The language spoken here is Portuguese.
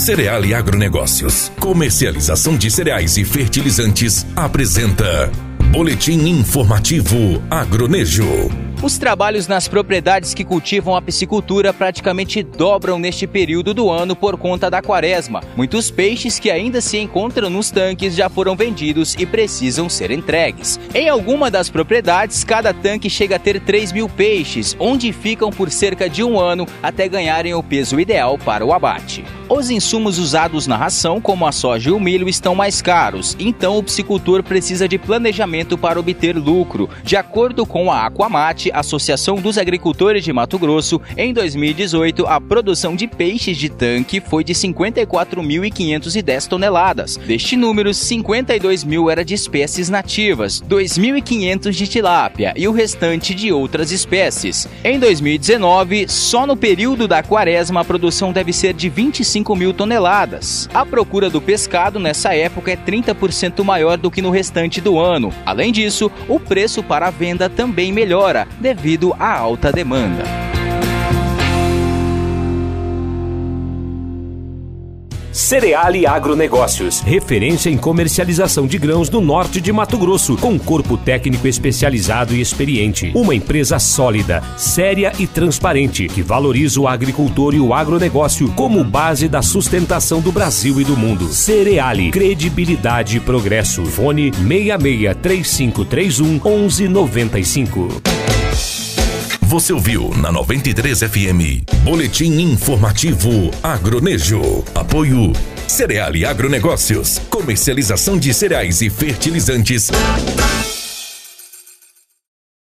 Cereal e Agronegócios, comercialização de cereais e fertilizantes, apresenta Boletim Informativo Agronejo. Os trabalhos nas propriedades que cultivam a piscicultura praticamente dobram neste período do ano por conta da quaresma. Muitos peixes que ainda se encontram nos tanques já foram vendidos e precisam ser entregues. Em alguma das propriedades, cada tanque chega a ter 3 mil peixes, onde ficam por cerca de um ano até ganharem o peso ideal para o abate. Os insumos usados na ração, como a soja e o milho, estão mais caros, então o piscicultor precisa de planejamento para obter lucro. De acordo com a Aquamate, Associação dos Agricultores de Mato Grosso, em 2018 a produção de peixes de tanque foi de 54.510 toneladas. Deste número, 52 mil era de espécies nativas, 2.500 de tilápia e o restante de outras espécies. Em 2019, só no período da quaresma a produção deve ser de 25 mil toneladas. A procura do pescado nessa época é 30% maior do que no restante do ano. Além disso, o preço para a venda também melhora, devido à alta demanda. Cereale Agronegócios, referência em comercialização de grãos no norte de Mato Grosso, com corpo técnico especializado e experiente. Uma empresa sólida, séria e transparente, que valoriza o agricultor e o agronegócio como base da sustentação do Brasil e do mundo. Cereale, credibilidade e progresso. Fone 66 3531 1195. Você ouviu na 93 FM. Boletim informativo Agronejo. Apoio Cereal e Agronegócios. Comercialização de cereais e fertilizantes.